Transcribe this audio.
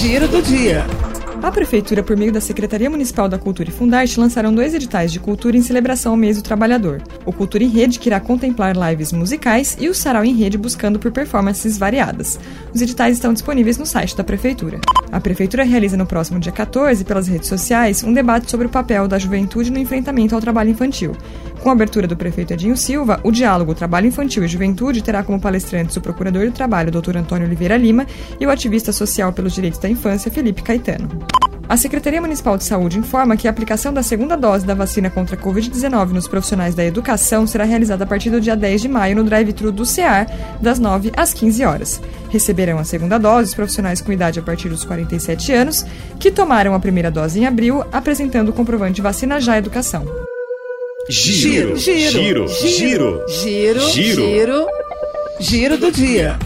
Giro do dia. A Prefeitura, por meio da Secretaria Municipal da Cultura e Fundarte, lançaram dois editais de cultura em celebração ao mês do trabalhador. O Cultura em Rede, que irá contemplar lives musicais, e o Sarau em Rede, buscando por performances variadas. Os editais estão disponíveis no site da Prefeitura. A Prefeitura realiza no próximo dia 14, pelas redes sociais, um debate sobre o papel da juventude no enfrentamento ao trabalho infantil. Com a abertura do prefeito Edinho Silva, o diálogo Trabalho Infantil e Juventude terá como palestrantes o procurador do trabalho, Dr. Antônio Oliveira Lima, e o ativista social pelos direitos da infância, Felipe Caetano. A Secretaria Municipal de Saúde informa que a aplicação da segunda dose da vacina contra a Covid-19 nos profissionais da educação será realizada a partir do dia 10 de maio no drive-thru do CEAR, das 9 às 15 horas. Receberão a segunda dose os profissionais com idade a partir dos 47 anos, que tomaram a primeira dose em abril, apresentando o comprovante de vacina já educação. Giro, giro, giro, giro, giro, giro, giro do dia.